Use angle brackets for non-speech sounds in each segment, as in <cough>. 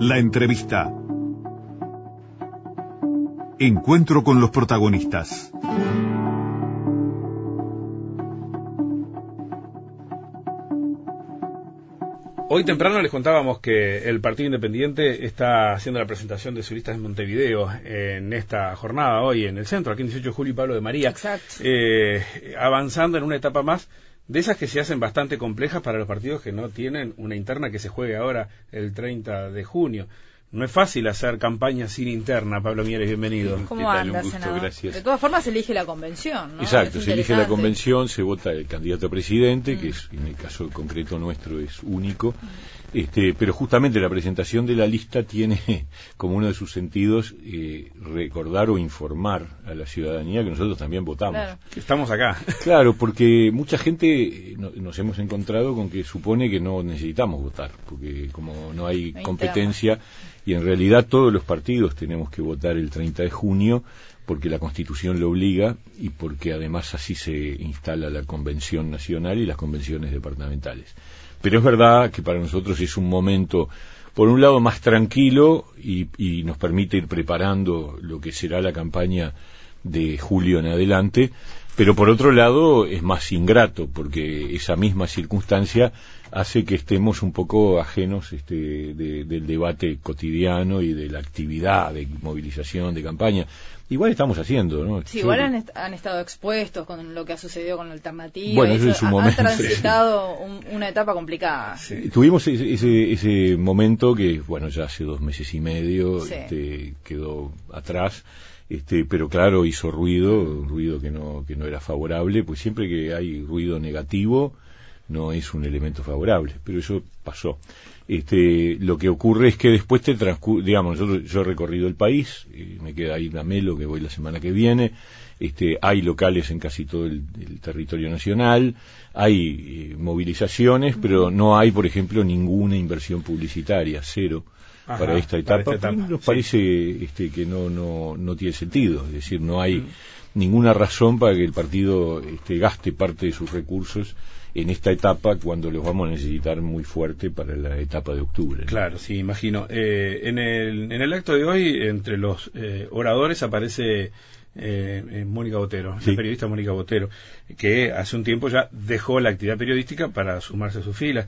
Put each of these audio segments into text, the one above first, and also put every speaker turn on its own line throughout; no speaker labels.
La entrevista. Encuentro con los protagonistas.
Hoy temprano les contábamos que el Partido Independiente está haciendo la presentación de sus listas en Montevideo en esta jornada hoy en el centro, aquí en 18 de julio y Pablo de María.
Exacto.
Eh, avanzando en una etapa más de esas que se hacen bastante complejas para los partidos que no tienen una interna que se juegue ahora el 30 de junio. No es fácil hacer campaña sin interna, Pablo Mieres, bienvenido.
¿Cómo
¿Qué tal?
anda,
Un gusto,
senador?
gracias.
De todas formas, se elige la convención, ¿no?
Exacto,
Es
se elige la convención, se vota el candidato a presidente, que
Mm.
es en el caso concreto nuestro es único, este, pero justamente la presentación de la lista tiene <laughs> como uno de sus sentidos eh, recordar o informar a la ciudadanía que nosotros también votamos.
Claro.
Estamos acá. <laughs>
Claro, porque mucha gente eh, no- nos hemos encontrado con que supone que no necesitamos votar, porque como No hay competencia, y en realidad todos los partidos tenemos que votar el 30 de junio, porque la Constitución lo obliga y porque además así se instala la Convención Nacional y las convenciones departamentales. Pero es verdad que para nosotros es un momento, por un lado, más tranquilo y, y nos permite ir preparando lo que será la campaña de julio en adelante, pero por otro lado es más ingrato porque esa misma circunstancia hace que estemos un poco ajenos este, de- del debate cotidiano y de la actividad de movilización, de campaña. Igual estamos haciendo, ¿no?
Sí,
Yo-
igual han, est- han estado expuestos con lo que ha sucedido con la alternativa.
Bueno,
y
eso en su
ha-
momento,
Han transitado un- una etapa complicada.
Sí.
Tuvimos ese, ese, ese momento que, bueno, ya hace dos meses y medio
Sí.
este, quedó atrás, este, pero claro, hizo ruido, un ruido que no, que no era favorable, pues siempre que hay ruido negativo no es un elemento favorable, pero eso pasó. Este, lo que ocurre es que después te transcurre, digamos, nosotros, yo he recorrido el país, eh, me queda ahí una Melo que voy la semana que viene, este, hay locales en casi todo el, el territorio nacional, hay eh, movilizaciones, pero no hay, por ejemplo, ninguna inversión publicitaria, cero,
Ajá,
para esta
para
etapa.
esta etapa,
Nos
sí.
parece este, que no, no, no tiene sentido, es decir, no hay
Mm.
ninguna razón para que el partido este, gaste parte de sus recursos en esta etapa cuando los vamos a necesitar muy fuerte para la etapa de octubre. ¿no?
Claro, sí, imagino. Eh, en, el, en el acto de hoy, entre los eh, oradores aparece eh, eh, Mónica Botero,
Sí.
la periodista Mónica Botero, que hace un tiempo ya dejó la actividad periodística para sumarse a sus filas.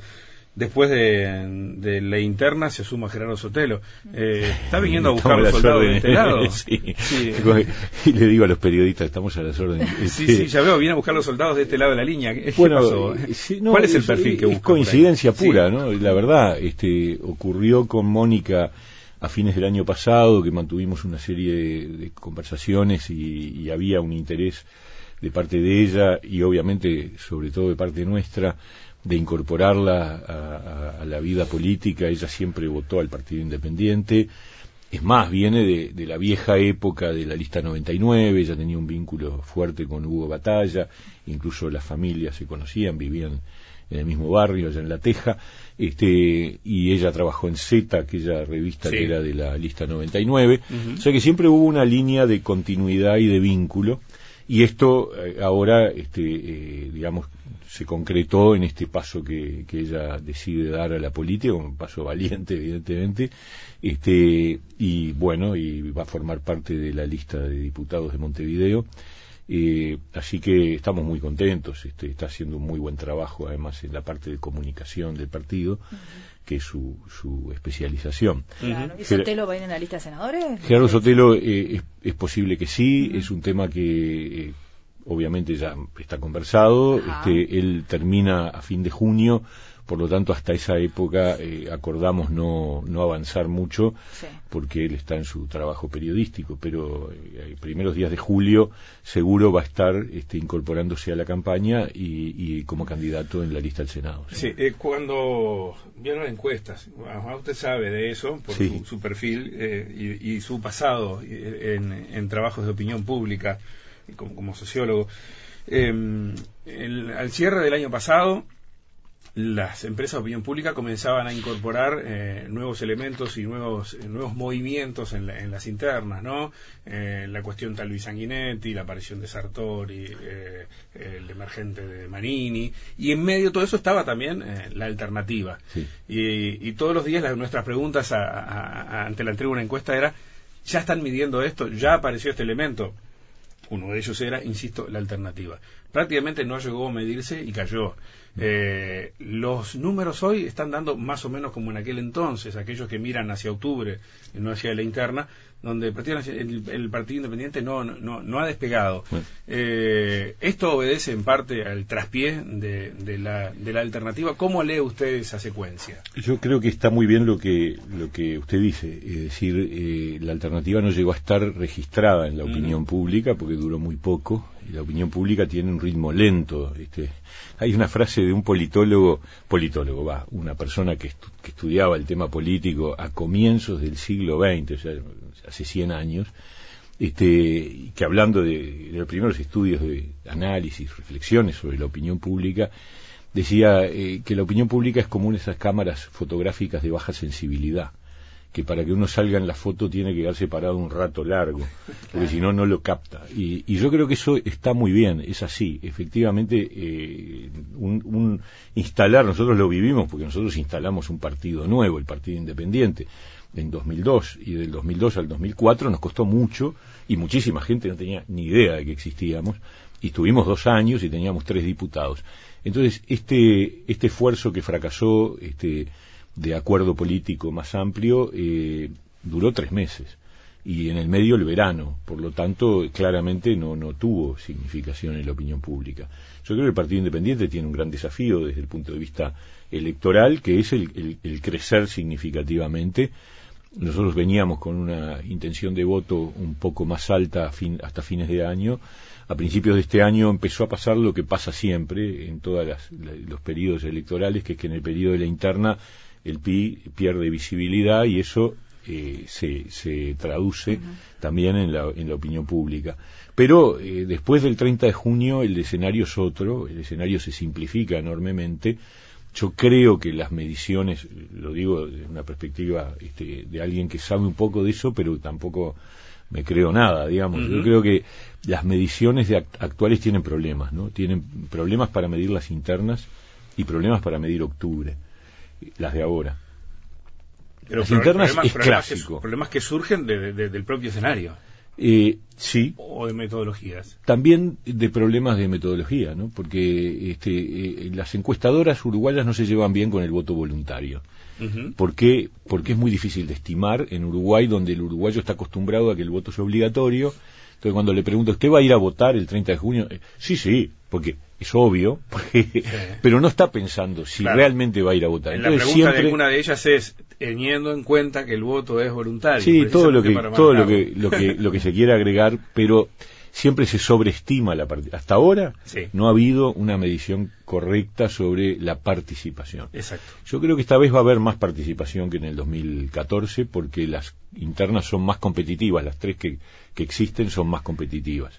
Después de, de la interna se suma Gerardo Sotelo. Eh, ¿Está viniendo a buscar los soldados de este lado? <laughs>
sí.
Sí.
Y le digo a los periodistas, estamos a las órdenes.
Sí, sí, ya veo, viene a buscar los soldados de este lado de la línea. ¿Qué
Bueno,
pasó?
eh, sí, no,
¿Cuál es el perfil que busca?
Es coincidencia
Sí.
pura, ¿no? La verdad, este, ocurrió con Mónica a fines del año pasado, que mantuvimos una serie de, de conversaciones y, y había un interés de parte de ella y obviamente, sobre todo de parte nuestra, de incorporarla a, a- a la vida política. Ella siempre votó al Partido Independiente. Es más, viene de, de la vieja época de la lista 99, ella tenía un vínculo fuerte con Hugo Batalla, incluso las familias se conocían, vivían en el mismo barrio, allá en La Teja, este, y ella trabajó en Z, aquella revista
Sí.
que era de la lista 99,
Ujú.
o sea que siempre hubo una línea de continuidad y de vínculo, y esto eh, ahora, este, eh, digamos, se concretó en este paso que, que ella decide dar a la política, un paso valiente, evidentemente, este, y bueno, y va a formar parte de la lista de diputados de Montevideo. Eh, así que estamos muy contentos, este, está haciendo un muy buen trabajo además en la parte de comunicación del partido, que es su, su especialización.
Claro. ¿Y Sotelo va a ir en la lista de senadores?
Gerardo Sotelo eh, es, es posible que sí, es un tema que eh, obviamente ya está conversado,
Ajá.
este, él termina a fin de junio, por lo tanto hasta esa época eh, acordamos no, no avanzar mucho
Sí.
porque él está en su trabajo periodístico, pero eh, primeros días de julio seguro va a estar este, incorporándose a la campaña y, y como candidato en la lista del Senado.
Sí, eh, cuando vieron encuestas, ah, usted sabe de eso por
Sí.
su, su perfil eh, y, y su pasado eh, en, en trabajos de opinión pública y como, como sociólogo. Eh, el- al cierre del año pasado, las empresas de opinión pública comenzaban a incorporar eh, nuevos elementos y nuevos eh, nuevos movimientos en, las internas, ¿no? Eh, la cuestión tal Luis Sanguinetti, la aparición de Sartori, el emergente de Manini, y en medio de todo eso estaba también la alternativa. Y, todos los días las, nuestras preguntas ante la entrega de una encuesta era, ¿ya están midiendo esto? ¿Ya apareció este elemento? Uno de ellos era, insisto, la alternativa. Prácticamente no llegó a medirse y cayó. Eh, los números hoy están dando más o menos como en aquel entonces, aquellos que miran hacia octubre no hacia la interna, donde el, Partido Independiente no, no, no ha despegado. Eh, esto obedece en parte al traspié de, de, la, de la alternativa. ¿Cómo lee usted esa secuencia?
Yo creo que está muy bien lo que, lo que usted dice, es decir, eh, la alternativa no llegó a estar registrada en la opinión pública porque duró muy poco y la opinión pública tiene un ritmo lento. Este, hay una frase de un politólogo, politólogo, va, una persona que, estudiaba el tema político a comienzos del siglo XX, o sea, hace 100 años, este, que hablando de, los primeros estudios de análisis, reflexiones sobre la opinión pública, decía eh, que la opinión pública es de esas cámaras fotográficas de baja sensibilidad que para que uno salga en la foto tiene que quedarse parado un rato largo, porque si no, no lo capta. Y, yo creo que eso está muy bien, es así. Efectivamente, eh, un, instalar, nosotros lo vivimos, porque nosotros instalamos un partido nuevo, el Partido Independiente, en 2002, y del 2002 al 2004 nos costó mucho, y muchísima gente no tenía ni idea de que existíamos, y estuvimos dos años y teníamos tres diputados. Entonces, este, este esfuerzo que fracasó, este, de acuerdo político más amplio eh, duró tres meses y en el medio el verano, por lo tanto claramente no, no tuvo significación en la opinión pública. Yo creo que el Partido Independiente tiene un gran desafío desde el punto de vista electoral, que es el, crecer significativamente. Nosotros veníamos con una intención de voto un poco más alta hasta fines de año. A principios de este año empezó a pasar lo que pasa siempre en todos los periodos electorales, que es que en el periodo de la interna el PI pierde visibilidad y eso eh, se, se, traduce también en la, en la, opinión pública. Pero eh, después del 30 de junio el escenario es otro, el escenario se simplifica enormemente. Yo creo que las mediciones, lo digo desde una perspectiva este, de alguien que sabe un poco de eso, pero tampoco me creo nada, digamos. Yo creo que las mediciones actuales tienen problemas, ¿no? Tienen problemas para medir las internas y problemas para medir octubre las de ahora.
Pero las internas problemas, es clásico. Que, problemas que surgen del propio escenario.
Eh, sí.
O de metodologías.
También de problemas de metodología, ¿no? Porque este, eh, las encuestadoras uruguayas no se llevan bien con el voto voluntario. ¿Por qué? Porque es muy difícil de estimar en Uruguay, donde el uruguayo está acostumbrado a que el voto sea obligatorio. Entonces, cuando le pregunto, ¿usted va a ir a votar el 30 de junio? Eh, sí, sí, porque es obvio, <laughs> pero no está pensando si realmente va a ir a votar.
la pregunta de una de ellas es teniendo en cuenta que el voto es voluntario.
Sí, todo lo que todo lo que, lo que <laughs> lo que se quiere agregar, pero siempre se sobreestima la participación. Hasta ahora no ha habido una medición correcta sobre la participación.
Exacto.
Yo creo que esta vez va a haber más participación que en el 2014 porque las internas son más competitivas, las tres que, que existen son más competitivas.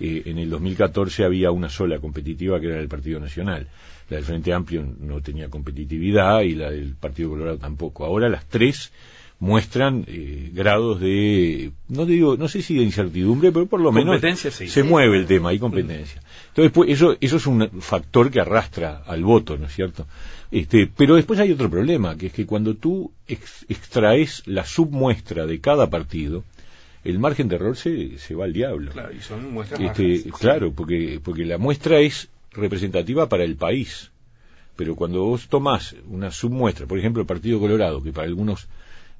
Eh, en el 2014 había una sola competitiva que era el Partido Nacional. La del Frente Amplio no tenía competitividad y la del Partido Colorado tampoco. Ahora las tres muestran eh, grados de, no digo, no sé si de incertidumbre, pero por lo menos se mueve el tema, hay competencia. Entonces, pues, eso, eso es un factor que arrastra al voto, ¿no es cierto? Este, pero después hay otro problema, que es que cuando tú extraes la submuestra de cada partido, el margen de error se, se va al diablo.
Claro, y son muestras
este, Claro, porque, porque la muestra es representativa para el país. Pero cuando vos tomás una submuestra, por ejemplo, el Partido Colorado, que para algunos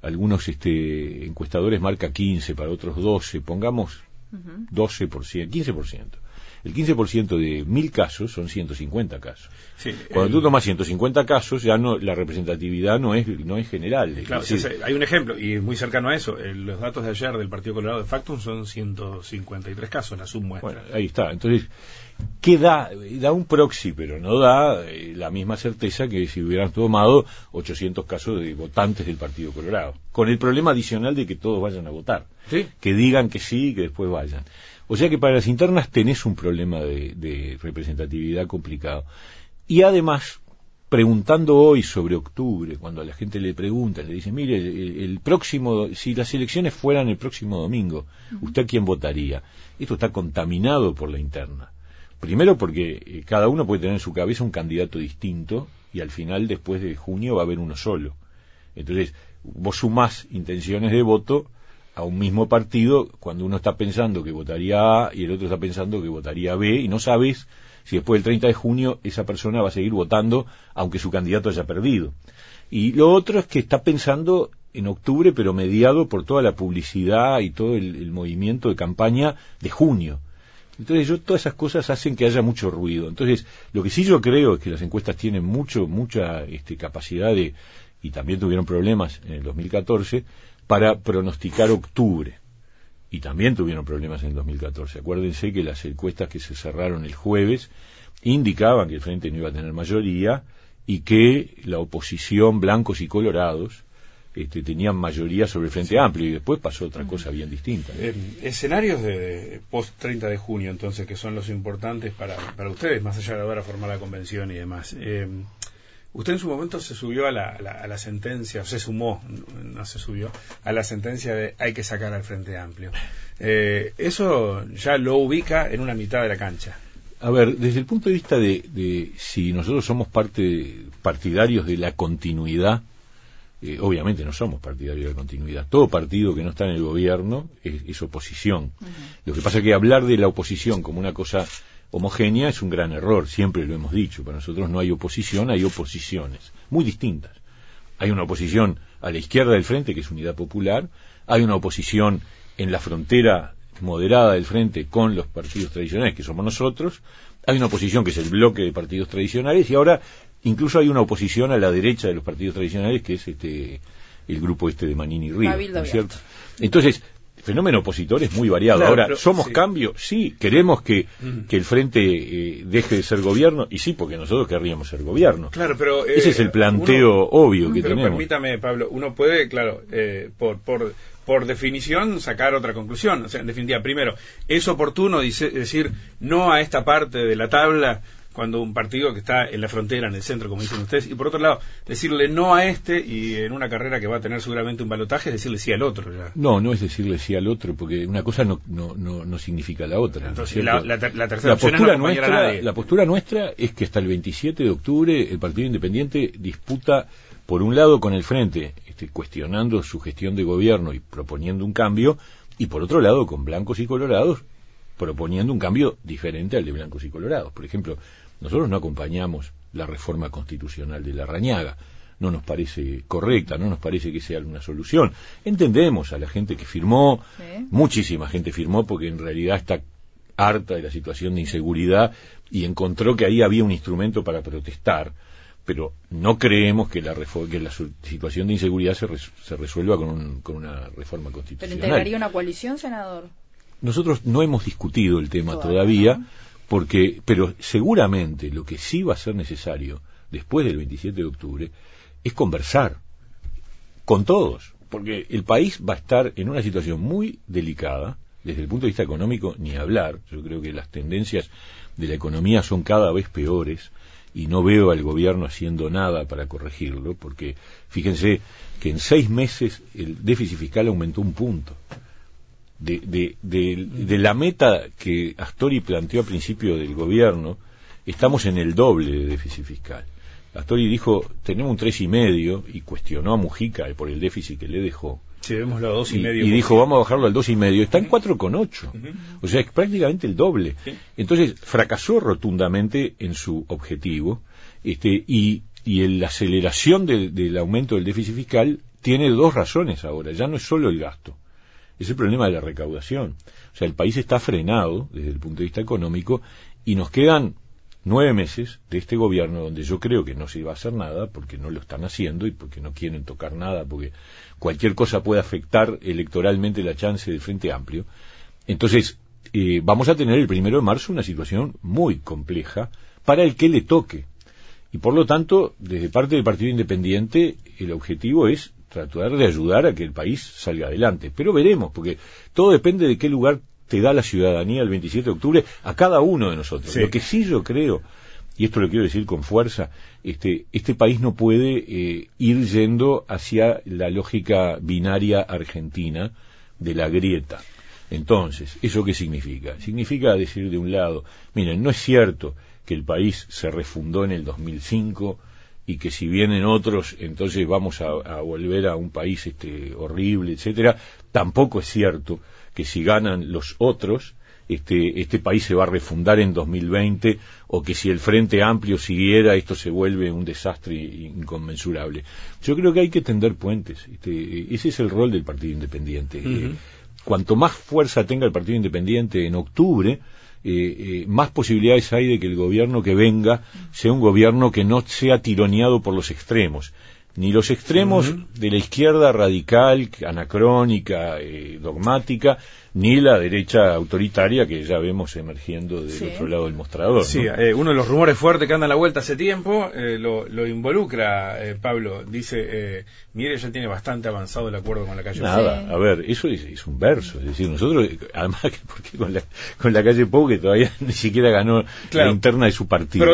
algunos este, encuestadores marca 15, para otros 12, pongamos 12%, 15%. El 15% de mil casos son 150 casos. Cuando tú tomas 150 casos, ya no la representatividad no es no es general.
Claro, hay un ejemplo, y muy cercano a eso. los datos de ayer del Partido Colorado de Factum son 153 casos, la submuestra.
Bueno, ahí está. Entonces, ¿qué da? Da un proxy, pero no da eh, la misma certeza que si hubieran tomado 800 casos de votantes del Partido Colorado. Con el problema adicional de que todos vayan a votar. Que digan que sí y que después vayan. O sea que para las internas tenés un problema de, representatividad complicado. Y además, preguntando hoy sobre octubre, cuando a la gente le pregunta, le dicen, mire, el, el próximo, si las elecciones fueran el próximo domingo, ¿usted a quién votaría? Esto está contaminado por la interna. Primero porque eh, cada uno puede tener en su cabeza un candidato distinto y al final, después de junio, va a haber uno solo. Entonces, vos sumás intenciones de voto a un mismo partido cuando uno está pensando que votaría A y el otro está pensando que votaría B y no sabes si después del 30 de junio esa persona va a seguir votando aunque su candidato haya perdido. Y lo otro es que está pensando en octubre, pero mediado por toda la publicidad y todo el, movimiento de campaña de junio. Entonces yo todas esas cosas hacen que haya mucho ruido. Entonces lo que sí yo creo es que las encuestas tienen mucho mucha este, capacidad de y también tuvieron problemas en el 2014 para pronosticar octubre. Y también tuvieron problemas en el 2014. Acuérdense que las encuestas que se cerraron el jueves indicaban que el Frente no iba a tener mayoría y que la oposición, blancos y colorados, este, tenían mayoría sobre el Frente Amplio y después pasó otra cosa bien distinta.
Eh, escenarios de, de post 30 de junio, entonces, que son los importantes para, para ustedes, más allá de ahora formar la convención y demás. Eh, usted en su momento se subió a la, a la, a la sentencia, o se sumó, no se subió, a la sentencia de hay que sacar al Frente Amplio. Eh, eso ya lo ubica en una mitad de la cancha.
A ver, desde el punto de vista de, de si nosotros somos parte partidarios de la continuidad, eh, obviamente no somos partidarios de la continuidad. Todo partido que no está en el gobierno es, es oposición. Uh -huh. Lo que pasa es que hablar de la oposición como una cosa homogénea es un gran error, siempre lo hemos dicho. Para nosotros no hay oposición, hay oposiciones, muy distintas. Hay una oposición a la izquierda del frente, que es Unidad Popular, hay una oposición en la frontera moderada del frente con los partidos tradicionales, que somos nosotros, hay una oposición que es el bloque de partidos tradicionales, y ahora incluso hay una oposición a la derecha de los partidos tradicionales, que es este el grupo este de Manini Río, ¿no es cierto? Entonces, el fenómeno opositor es muy variado. Claro, Ahora, pero, ¿somos sí. cambio? Sí. ¿Queremos que, mm. que el Frente eh, deje de ser gobierno? Y sí, porque nosotros querríamos ser gobierno.
Claro, pero...
Eh, Ese es el planteo
uno,
obvio que
pero
tenemos.
permítame, Pablo, uno puede, claro, eh, por, por, por definición, sacar otra conclusión. O sea, en definitiva, primero, es oportuno dice, decir no a esta parte de la tabla cuando un partido que está en la frontera, en el centro, como dicen ustedes, y por otro lado, decirle no a este y en una carrera que va a tener seguramente un balotaje, decirle sí al otro. Ya.
No, no es decirle sí al otro, porque una cosa no, no, no, no significa la otra.
Entonces, la, la, la, tercera
la postura, no nuestra, la postura nuestra es que hasta el 27 de octubre el Partido Independiente disputa, por un lado, con el Frente, este, cuestionando su gestión de gobierno y proponiendo un cambio, y por otro lado, con blancos y colorados, proponiendo un cambio diferente al de blancos y colorados. Por ejemplo, nosotros no acompañamos la reforma constitucional de la Rañaga. No nos parece correcta, no nos parece que sea una solución. Entendemos a la gente que firmó, muchísima gente firmó porque en realidad está harta de la situación de inseguridad y encontró que ahí había un instrumento para protestar, pero no creemos que la, que la situación de inseguridad se resuelva con, un, con, una reforma constitucional.
¿Pero integraría una coalición, senador?
Nosotros no hemos discutido el tema todavía, porque, pero seguramente lo que sí va a ser necesario después del 27 de octubre es conversar con todos, porque el país va a estar en una situación muy delicada, desde el punto de vista económico ni hablar, yo creo que las tendencias de la economía son cada vez peores y no veo al gobierno haciendo nada para corregirlo, porque fíjense que en seis meses el déficit fiscal aumentó un punto de, de, de, de, la meta que Astori planteó a principio del gobierno, estamos en el doble de déficit fiscal. Astori dijo, tenemos un tres y medio, y cuestionó a Mujica por el déficit que le dejó.
Sí, vemos los dos y, y medio.
Y dijo, vamos a bajarlo al dos y medio. Está en cuatro con ocho. O sea, es prácticamente el doble. ¿Sí? Entonces, fracasó rotundamente en su objetivo, este, y, y en la aceleración de, del aumento del déficit fiscal tiene dos razones ahora. Ya no es solo el gasto es el problema de la recaudación. O sea, el país está frenado desde el punto de vista económico y nos quedan nueve meses de este gobierno donde yo creo que no se iba a hacer nada porque no lo están haciendo y porque no quieren tocar nada, porque cualquier cosa puede afectar electoralmente la chance del Frente Amplio. Entonces, eh, vamos a tener el primero de marzo una situación muy compleja para el que le toque. Y por lo tanto, desde parte del Partido Independiente, el objetivo es tratar de ayudar a que el país salga adelante. Pero veremos, porque todo depende de qué lugar te da la ciudadanía el 27 de octubre a cada uno de nosotros. Sí. Lo que sí yo creo y esto lo quiero decir con fuerza, este, este país no puede eh, ir yendo hacia la lógica binaria argentina de la grieta. Entonces, ¿eso qué significa? Significa decir de un lado, miren, no es cierto que el país se refundó en el 2005 y que si vienen otros, entonces vamos a, volver a un país este, horrible, etcétera. Tampoco es cierto que si ganan los otros, este, este país se va a refundar en 2020 o que si el Frente Amplio siguiera esto se vuelve un desastre inconmensurable. Yo creo que hay que tender puentes. Este, ese es el rol del Partido Independiente. Eh, cuanto más fuerza tenga el Partido Independiente en octubre, eh, eh, más posibilidades hay de que el gobierno que venga sea un gobierno que no sea tironeado por los extremos. Ni los extremos de la izquierda radical, anacrónica, dogmática, ni la derecha autoritaria que ya vemos emergiendo del otro lado del mostrador.
Sí, eh, uno de los rumores fuertes que anda a la vuelta hace tiempo eh, lo, involucra, eh, Pablo. Dice, mire, ya tiene bastante avanzado el acuerdo con la calle
Nada, a ver, eso es, un verso. Es decir, nosotros, además, porque con la, con la calle Pou, que todavía <laughs> ni siquiera ganó la interna de su partido.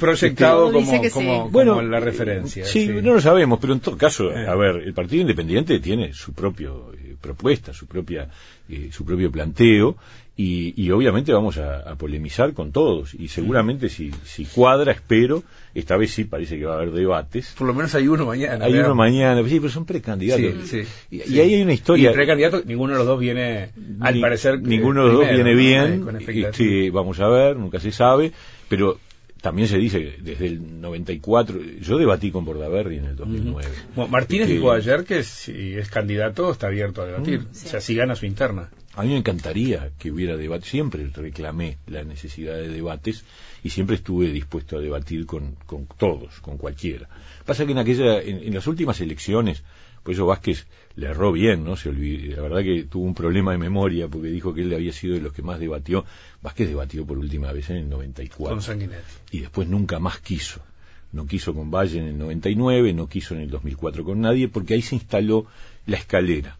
proyectado como, bueno, la referencia.
Sí, no lo sabemos, pero en todo caso, a ver, el Partido Independiente tiene su propio propuesta, su propia eh, su propio planteo y, obviamente vamos a, polemizar con todos y seguramente si, si cuadra, espero, esta vez sí parece que va a haber debates.
Por lo menos hay uno mañana.
Hay uno mañana, sí, pero son precandidatos. y, ahí hay una historia.
Y precandidatos, ninguno de los dos viene, al parecer.
Ninguno de los dos viene bien. Este, vamos a ver, nunca se sabe, pero también se dice desde el 94, yo debatí con Bordaberry en el 2009.
Martínez dijo ayer que si es candidato está abierto a debatir, o sea, si gana su interna.
A mí me encantaría que hubiera debate, siempre reclamé la necesidad de debates y siempre estuve dispuesto a debatir con, con todos, con cualquiera. Pasa que en aquella, en las últimas elecciones, pues eso Vázquez le erró bien, ¿no? Se olvidó, la verdad que tuvo un problema de memoria porque dijo que él había sido de los que más debatió. Vázquez debatió por última vez en el 94.
Con Sanguinetti.
Y después nunca más quiso. No quiso con Valle en el 99, no quiso en el 2004 con nadie, porque ahí se instaló la escalera.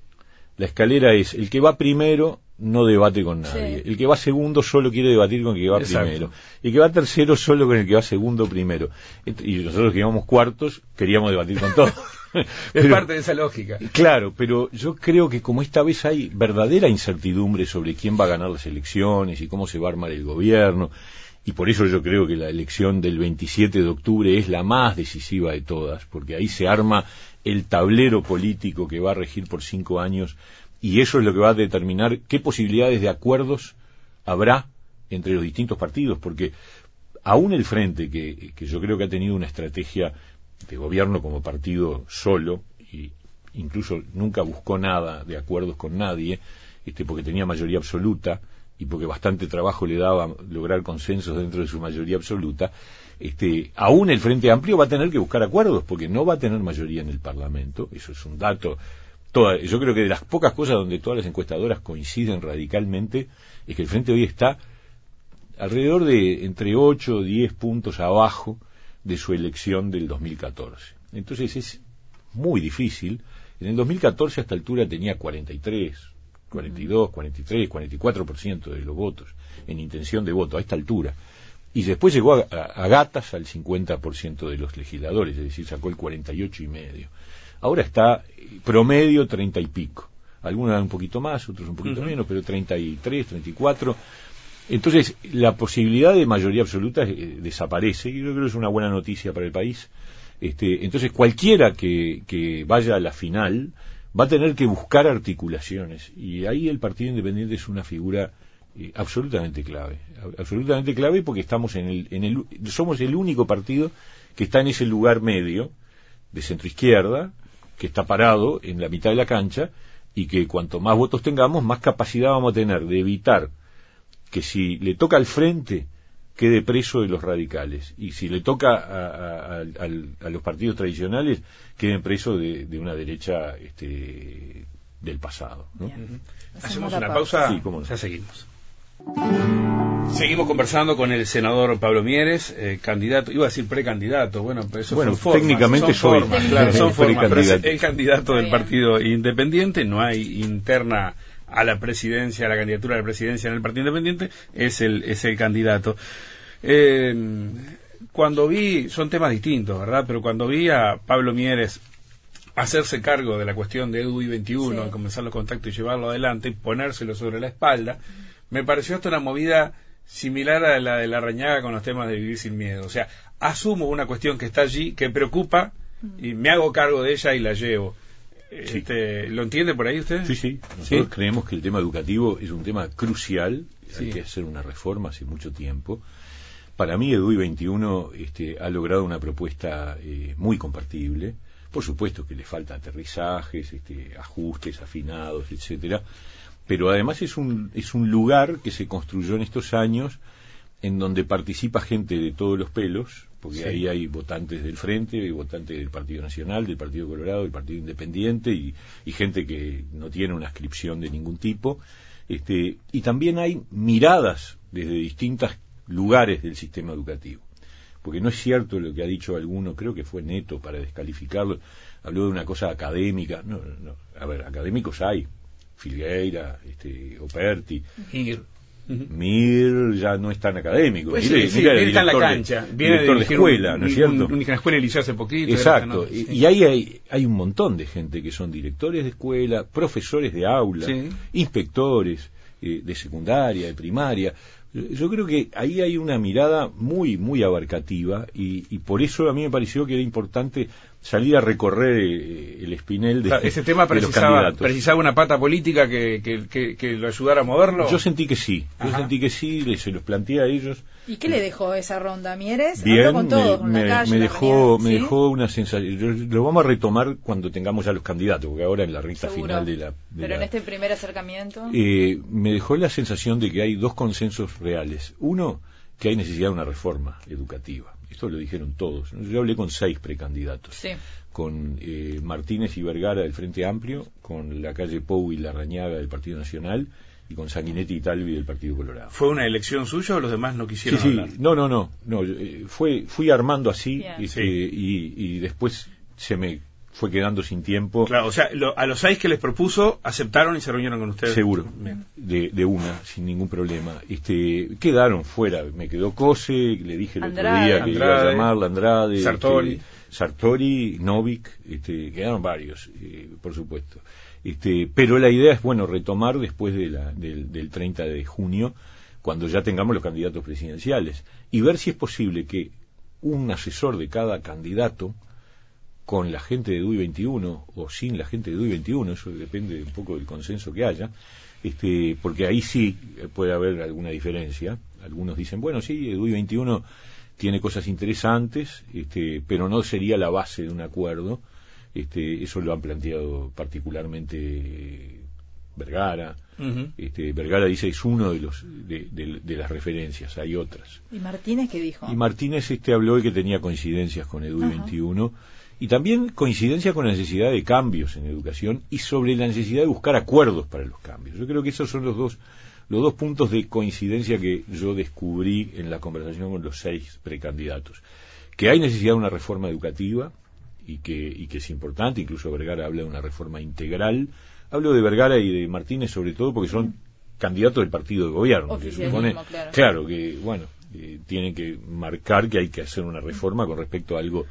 La escalera es el que va primero no debate con nadie. El que va segundo solo quiere debatir con el que va primero. Y el que va tercero solo con el que va segundo primero. Y nosotros que íbamos cuartos queríamos debatir con todos. <laughs> <laughs>
es parte de esa lógica.
Claro, pero yo creo que como esta vez hay verdadera incertidumbre sobre quién va a ganar las elecciones y cómo se va a armar el gobierno, y por eso yo creo que la elección del 27 de octubre es la más decisiva de todas, porque ahí se arma el tablero político que va a regir por cinco años y eso es lo que va a determinar qué posibilidades de acuerdos habrá entre los distintos partidos, porque aún el Frente, que, que yo creo que ha tenido una estrategia de gobierno como partido solo y incluso nunca buscó nada de acuerdos con nadie, este, porque tenía mayoría absoluta y porque bastante trabajo le daba lograr consensos dentro de su mayoría absoluta, este, aún el Frente Amplio va a tener que buscar acuerdos porque no va a tener mayoría en el Parlamento, eso es un dato. yo creo que de las pocas cosas donde todas las encuestadoras coinciden radicalmente es que el Frente hoy está alrededor de entre 8 o 10 puntos abajo de su elección del 2014. Entonces es muy difícil. En el 2014 a esta altura tenía 43, 42, 43, 44% de los votos en intención de voto a esta altura. Y después llegó a, gatas al 50% de los legisladores, es decir, sacó el 48 y medio. Ahora está promedio 30 y pico. Algunos un poquito más, otros un poquito menos, pero 33, 34. Entonces, la posibilidad de mayoría absoluta eh, desaparece. Y yo creo que es una buena noticia para el país. Este, entonces, cualquiera que, vaya a la final va a tener que buscar articulaciones. Y ahí el Partido Independiente es una figura eh, absolutamente clave, absolutamente clave porque estamos en el, en el, somos el único partido que está en ese lugar medio de centro izquierda que está parado en la mitad de la cancha y que cuanto más votos tengamos más capacidad vamos a tener de evitar que si le toca al frente quede preso de los radicales. Y si le toca a, los partidos tradicionales queden presos de, una derecha este, del pasado.
Hacemos una pausa, sí, ya seguimos. Seguimos conversando con el senador Pablo Mieres, eh, candidato, iba a decir precandidato, bueno, pero eso
bueno, técnicamente soy,
formas, claro, son <laughs> formas, el candidato del Partido Independiente, no hay interna a la presidencia, a la candidatura a la presidencia en el Partido Independiente, es el, es el candidato. Eh, cuando vi, son temas distintos, ¿verdad? Pero cuando vi a Pablo Mieres hacerse cargo de la cuestión de EDUI 21,
Sí.
comenzar los contactos y llevarlo adelante y ponérselo sobre la espalda, me pareció esto una movida similar a la de la Rañaga con los temas de vivir sin miedo. O sea, asumo una cuestión que está allí, que preocupa, y me hago cargo de ella y la llevo.
Sí.
Este, ¿Lo entiende por ahí usted?
Sí, sí. Nosotros
¿Sí?
creemos que el tema educativo es un tema crucial. Hay que hacer una reforma hace mucho tiempo. Para mí, EDUI 21 este, ha logrado una propuesta eh, muy compartible. Por supuesto que le falta aterrizajes, este, ajustes, afinados, etcétera. Pero además es un, es un lugar que se construyó en estos años en donde participa gente de todos los pelos, porque
Sí.
ahí hay votantes del Frente, hay votantes del Partido Nacional, del Partido Colorado, del Partido Independiente y, y gente que no tiene una ascripción de ningún tipo. Este, y también hay miradas desde distintos lugares del sistema educativo. Porque no es cierto lo que ha dicho alguno, creo que fue neto para descalificarlo, habló de una cosa académica. No, no, no. A ver, académicos hay. Filgueira, este, Operti, Mir ya no es tan académico.
Pues
Mire-
sí, sí, está en la
de-
cancha. Viene
director de
dirigir
escuela,
un-
¿no es cierto?
un- Una escuela hace poquito.
Exacto. Y, ahí hay, hay un montón de gente que son directores de escuela, profesores de aula, inspectores eh, de secundaria, de primaria. Yo- Yo creo que ahí hay una mirada muy, muy abarcativa y, y por eso a mí me pareció que era importante salir a recorrer eh, el espinel de,
Claro, ese <laughs> tema
de los
precisaba, una pata política que, que, que- que lo ayudara a moverlo.
Yo sentí que sí, yo sentí que sí, le- se los planteé a ellos.
¿Y qué le dejó esa ronda? ¿Mieres?
Bien,
con
me,
calle,
dejó, me
¿sí?
dejó una sensación. yo- Lo vamos a retomar cuando tengamos ya los candidatos, porque ahora en la recta
Seguro.
final de la. de
Pero
la-
en este primer acercamiento.
eh, me dejó la sensación de que hay dos consensos reales. Uno, que hay necesidad de una reforma educativa. Esto lo dijeron todos. Yo hablé con seis precandidatos.
Sí.
Con eh, Martínez y Vergara del Frente Amplio, con la calle Pou y Larrañaga del Partido Nacional, y con Sanguinetti y Talvi del Partido Colorado.
¿Fue una elección suya o los demás no quisieron
sí,
hablar?
no, no, no, no, eh, fue, fui armando así este,
Sí.
y, y después se me fue quedando sin tiempo,
Claro, o sea, lo- a los seis que les propuso, aceptaron y se reunieron con ustedes.
seguro, de, de una, sin ningún problema. Este, quedaron fuera, me quedó Cose, le dije el
Andrade.
otro día que iba a llamarla Andrade,
Sartori.
este, Sartori, Novik, este, quedaron varios, eh, por supuesto. Este, pero la idea es, bueno, retomar después de la, del, del 30 de junio, cuando ya tengamos los candidatos presidenciales, y ver si es posible que un asesor de cada candidato, con la gente de DUI 21 o sin la gente de DUI 21, eso depende un poco del consenso que haya, este, porque ahí sí eh, puede haber alguna diferencia. Algunos dicen, bueno, sí, DUI 21 tiene cosas interesantes, este, pero no sería la base de un acuerdo. Este, eso lo han planteado particularmente eh, Vergara. Este, Vergara dice es uno de los de, de- de las referencias, hay otras.
¿Y Martínez qué dijo?
Y Martínez este habló de que tenía coincidencias con EDUI
Ajá.
21 y también coincidencia con la necesidad de cambios en educación y sobre la necesidad de buscar acuerdos para los cambios. Yo creo que esos son los dos los dos puntos de coincidencia que yo descubrí en la conversación con los seis precandidatos. Que hay necesidad de una reforma educativa y que, y que es importante, incluso Vergara habla de una reforma integral. Hablo de Vergara y de Martínez sobre todo porque son candidatos del partido de gobierno. que supone-
claro.
claro, que, bueno, eh, tienen que marcar que hay que hacer una reforma con respecto a algo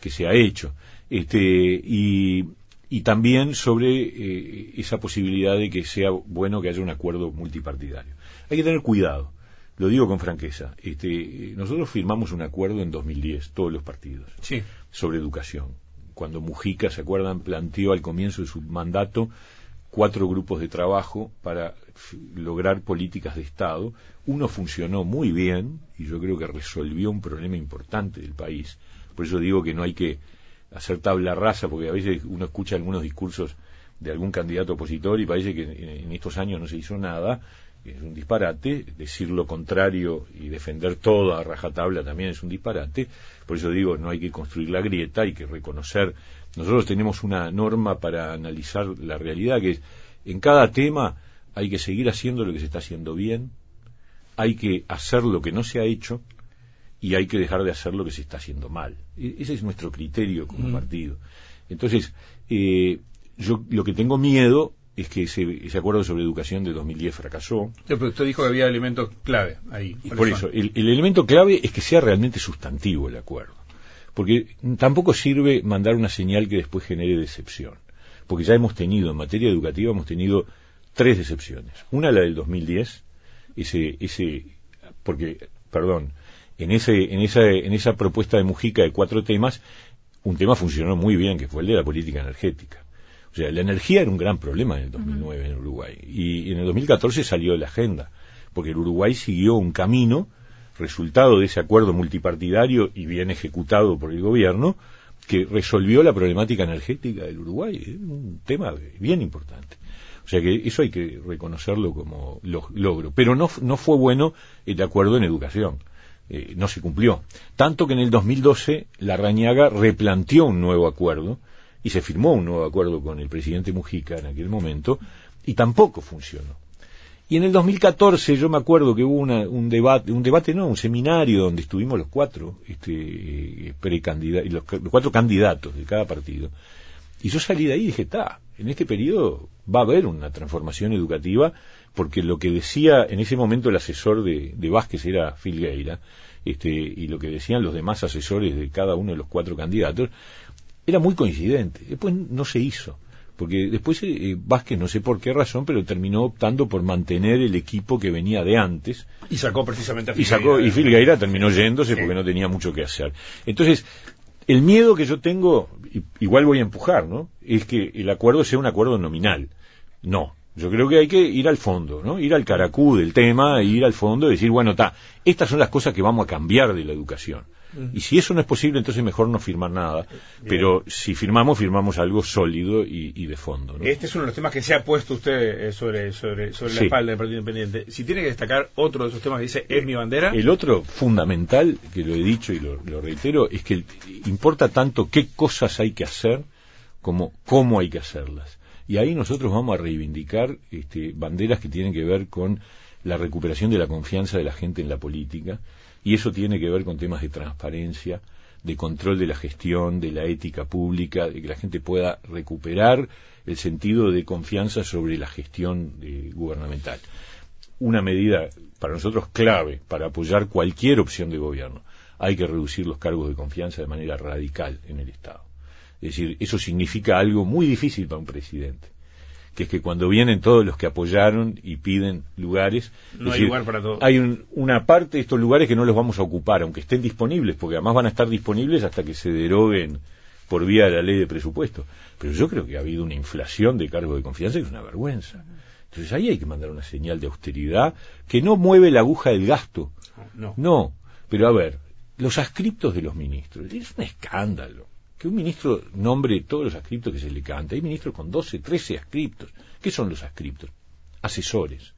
que se ha hecho. Este, y, y también sobre eh, esa posibilidad de que sea bueno que haya un acuerdo multipartidario. Hay que tener cuidado, lo digo con franqueza. Este, nosotros firmamos un acuerdo en 2010, todos los partidos,
Sí.
sobre educación. Cuando Mujica, ¿se acuerdan?, planteó al comienzo de su mandato cuatro grupos de trabajo para lograr políticas de Estado. Uno funcionó muy bien y yo creo que resolvió un problema importante del país. Por eso digo que no hay que hacer tabla rasa, porque a veces uno escucha algunos discursos de algún candidato opositor y parece que en estos años no se hizo nada. Es un disparate. Decir lo contrario y defender todo a rajatabla también es un disparate. Por eso digo, no hay que construir la grieta, hay que reconocer. Nosotros tenemos una norma para analizar la realidad que es, en cada tema hay que seguir haciendo lo que se está haciendo bien, hay que hacer lo que no se ha hecho y hay que dejar de hacer lo que se está haciendo mal. E- ese es nuestro criterio como
Mm.
partido. Entonces, eh, yo lo que tengo miedo es que ese, ese acuerdo sobre educación de 2010 fracasó.
pero usted dijo que había elementos clave ahí.
Y por eso, el, el elemento clave es que sea realmente sustantivo el acuerdo. Porque tampoco sirve mandar una señal que después genere decepción. Porque ya hemos tenido, en materia educativa, hemos tenido tres decepciones. Una, la del 2010, ese, ese, porque, perdón, en, ese, en, esa, en esa propuesta de Mujica de cuatro temas, un tema funcionó muy bien, que fue el de la política energética. O sea, la energía era un gran problema en el 2009 en Uruguay. Y en el 2014 salió de la agenda, porque el Uruguay siguió un camino, resultado de ese acuerdo multipartidario y bien ejecutado por el gobierno, que resolvió la problemática energética del Uruguay. un tema bien importante. O sea que eso hay que reconocerlo como logro. Pero no, no fue bueno el acuerdo en educación. Eh, no se cumplió. Tanto que en el 2012 la Rañaga replanteó un nuevo acuerdo y se firmó un nuevo acuerdo con el presidente Mujica en aquel momento y tampoco funcionó. Y en el 2014 yo me acuerdo que hubo un debate, un debate no, un seminario donde estuvimos los cuatro, este, precandidatos, los, los cuatro candidatos de cada partido. Y yo salí de ahí y dije, está, en este periodo va a haber una transformación educativa, porque lo que decía en ese momento el asesor de, de Vázquez era Filgueira, este, y lo que decían los demás asesores de cada uno de los cuatro candidatos, era muy coincidente. Después no se hizo, porque después eh, Vázquez, no sé por qué razón, pero terminó optando por mantener el equipo que venía de antes.
Y sacó precisamente a
Y, sacó, y Filgueira terminó yéndose porque no tenía mucho que hacer. Entonces, el miedo que yo tengo, igual voy a empujar, ¿no? Es que el acuerdo sea un acuerdo nominal. No. Yo creo que hay que ir al fondo, ¿no? Ir al caracú del tema, ir al fondo y decir, bueno, está, estas son las cosas que vamos a cambiar de la educación. Y si eso no es posible, entonces mejor no firmar nada. Pero si firmamos, firmamos algo sólido y, de fondo.
Este es uno de los temas que se ha puesto usted eh, sobre, sobre, sobre la espalda del Partido Independiente. Si tiene que destacar otro de esos temas que dice, es mi bandera.
El otro fundamental, que lo he dicho y lo, reitero, es que importa tanto qué cosas hay que hacer como cómo hay que hacerlas. Y ahí nosotros vamos a reivindicar este, banderas que tienen que ver con la recuperación de la confianza de la gente en la política, y eso tiene que ver con temas de transparencia, de control de la gestión, de la ética pública, de que la gente pueda recuperar el sentido de confianza sobre la gestión eh, gubernamental. Una medida para nosotros clave para apoyar cualquier opción de gobierno. Hay que reducir los cargos de confianza de manera radical en el Estado. Es decir, eso significa algo muy difícil para un presidente que es que cuando vienen todos los que apoyaron y piden lugares,
no hay lugar para todos.
Hay una parte de estos lugares que no los vamos a ocupar, aunque estén disponibles, porque además van a estar disponibles hasta que se deroguen por vía de la ley de presupuesto. Pero yo creo que ha habido una inflación de cargo de confianza que es una vergüenza. Entonces ahí hay que mandar una señal de austeridad que no mueve la aguja del gasto.
No.
No. Pero a ver, los ascriptos de los ministros, es un escándalo que un ministro nombre todos los ascriptos que se le canta. Hay ministros con 12, 13 ascriptos. ¿Qué son los ascriptos? Asesores.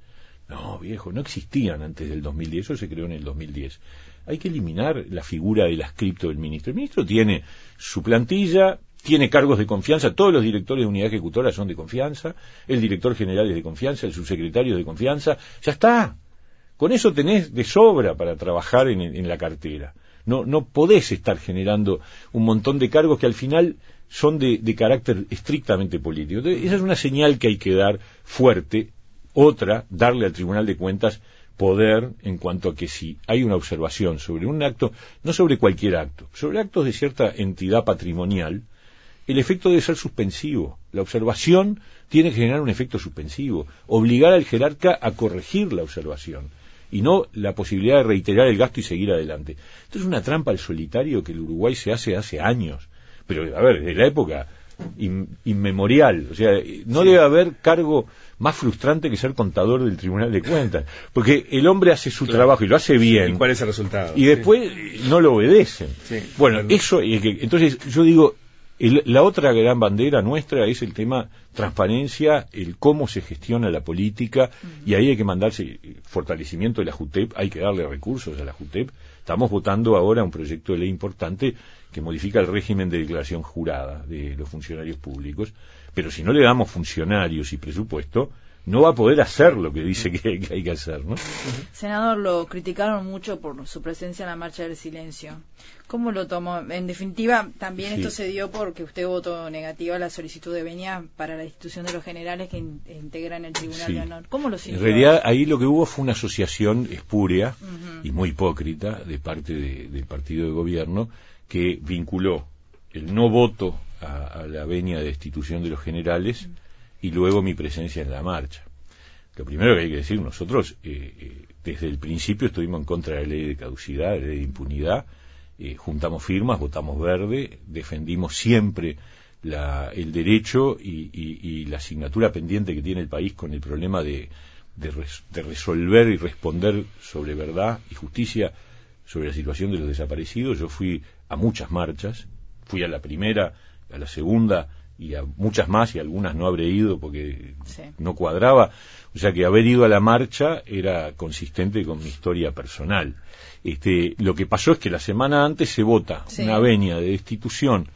No, viejo, no existían antes del 2010, eso se creó en el 2010. Hay que eliminar la figura del ascripto del ministro. El ministro tiene su plantilla, tiene cargos de confianza, todos los directores de unidad ejecutora son de confianza, el director general es de confianza, el subsecretario es de confianza, ya está. Con eso tenés de sobra para trabajar en la cartera. No, no podés estar generando un montón de cargos que al final son de, carácter estrictamente político. esa es una señal que hay que dar fuerte. Otra, darle al Tribunal de Cuentas poder en cuanto a que si hay una observación sobre un acto, no sobre cualquier acto, sobre actos de cierta entidad patrimonial, el efecto debe ser suspensivo. La observación tiene que generar un efecto suspensivo, obligar al jerarca a corregir la observación y no la posibilidad de reiterar el gasto y seguir adelante. Esto es una trampa al solitario que el Uruguay se hace hace años, pero a ver, desde la época inmemorial, o sea, no debe haber cargo más frustrante que ser contador del Tribunal de Cuentas, porque el hombre hace su trabajo y lo hace bien.
¿Y cuál es el resultado?
Y después no lo obedecen. bueno, eso, entonces yo digo, la otra gran bandera nuestra es el tema transparencia, el cómo se gestiona la política, y ahí hay que mandarse fortalecimiento de la JUTEP, hay que darle recursos a la JUTEP. Estamos votando ahora un proyecto de ley importante que modifica el régimen de declaración jurada de los funcionarios públicos, pero si no le damos funcionarios y presupuesto, no va a poder hacer lo que dice que, hay que hacer, ¿no?
Senador, lo criticaron mucho por su presencia en la marcha del silencio. ¿Cómo lo tomó? En definitiva, también esto se dio porque usted votó negativa la solicitud de Benia para la institución de los generales que integran el Tribunal de Honor. ¿Cómo lo sintió?
En realidad, ahí lo que hubo fue una asociación espúrea y muy hipócrita de parte del partido de gobierno que vinculó el no voto a, la venia de destitución de los generales y luego mi presencia en la marcha. Lo primero que hay que decir, nosotros eh, eh, desde el principio estuvimos en contra de la ley de caducidad, de la ley de impunidad, eh, juntamos firmas, votamos verde, defendimos siempre el derecho y, la asignatura pendiente que tiene el país con el problema de, de resolver y responder sobre verdad y justicia sobre la situación de los desaparecidos. Yo fui a muchas marchas, fui a la primera, a la segunda y a muchas más y algunas no habré ido porque no cuadraba. O sea que haber ido a la marcha era consistente con mi historia personal. Este, lo que pasó es que la semana antes se vota una venia de destitución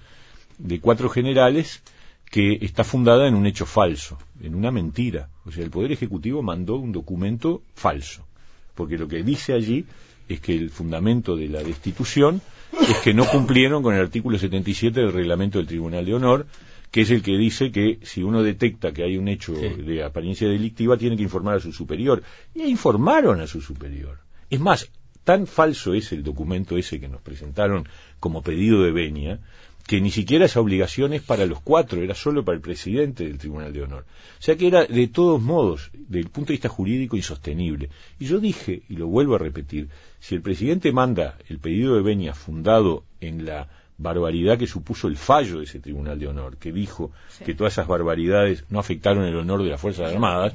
de cuatro generales que está fundada en un hecho falso, en una mentira. O sea, el Poder Ejecutivo mandó un documento falso, porque lo que dice allí es que el fundamento de la destitución es que no cumplieron con el artículo 77 del reglamento del Tribunal de Honor, que es el que dice que si uno detecta que hay un hecho de apariencia delictiva, tiene que informar a su superior. Y informaron a su superior. Es más, tan falso es el documento ese que nos presentaron como pedido de venia, que ni siquiera esa obligación es para los cuatro, era solo para el presidente del Tribunal de Honor. O sea que era, de todos modos, desde el punto de vista jurídico, insostenible. Y yo dije, y lo vuelvo a repetir, si el presidente manda el pedido de venia fundado en la barbaridad que supuso el fallo de ese Tribunal de Honor, que dijo que todas esas barbaridades no afectaron el honor de las Fuerzas Armadas,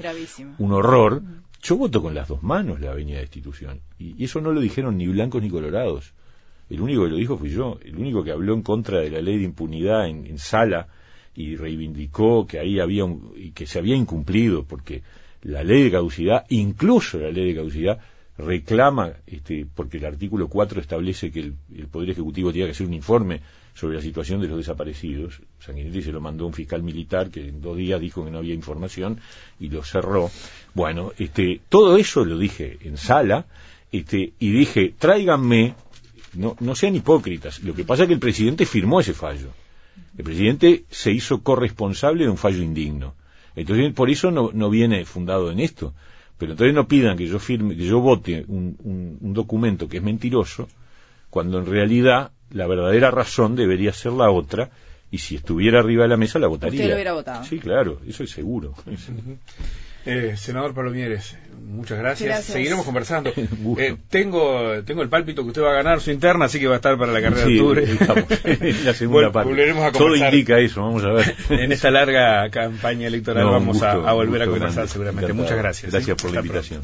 un horror, yo voto con las dos manos la venia de destitución. y eso no lo dijeron ni blancos ni colorados. El único que lo dijo fui yo, el único que habló en contra de la ley de impunidad en, sala y reivindicó que ahí había y que se había incumplido porque la ley de caducidad, incluso la ley de caducidad, reclama, este, porque el artículo 4 establece que el, Poder Ejecutivo tiene que hacer un informe sobre la situación de los desaparecidos. Sanguinetti se lo mandó un fiscal militar que en dos días dijo que no había información y lo cerró. Bueno, este, todo eso lo dije en sala este, y dije, tráiganme no, no sean hipócritas. Lo que pasa es que el presidente firmó ese fallo. El presidente se hizo corresponsable de un fallo indigno. Entonces, por eso no, no viene fundado en esto. Pero entonces no pidan que yo firme, que yo vote un, un, documento que es mentiroso, cuando en realidad la verdadera razón debería ser la otra, y si estuviera arriba de la mesa la votaría.
Usted lo hubiera votado.
Sí, claro, eso es seguro.
Eh, senador Palomieres, muchas gracias. Seguiremos conversando. <laughs> Eh, tengo, tengo el pálpito que usted va a ganar su interna, así que va a estar para la carrera de octubre.
la <laughs> segunda parte.
Volveremos a
Todo indica eso, vamos a ver. <laughs>
en esta larga campaña electoral vamos a, volver a conversar seguramente. Muchas gracias.
Gracias por la invitación.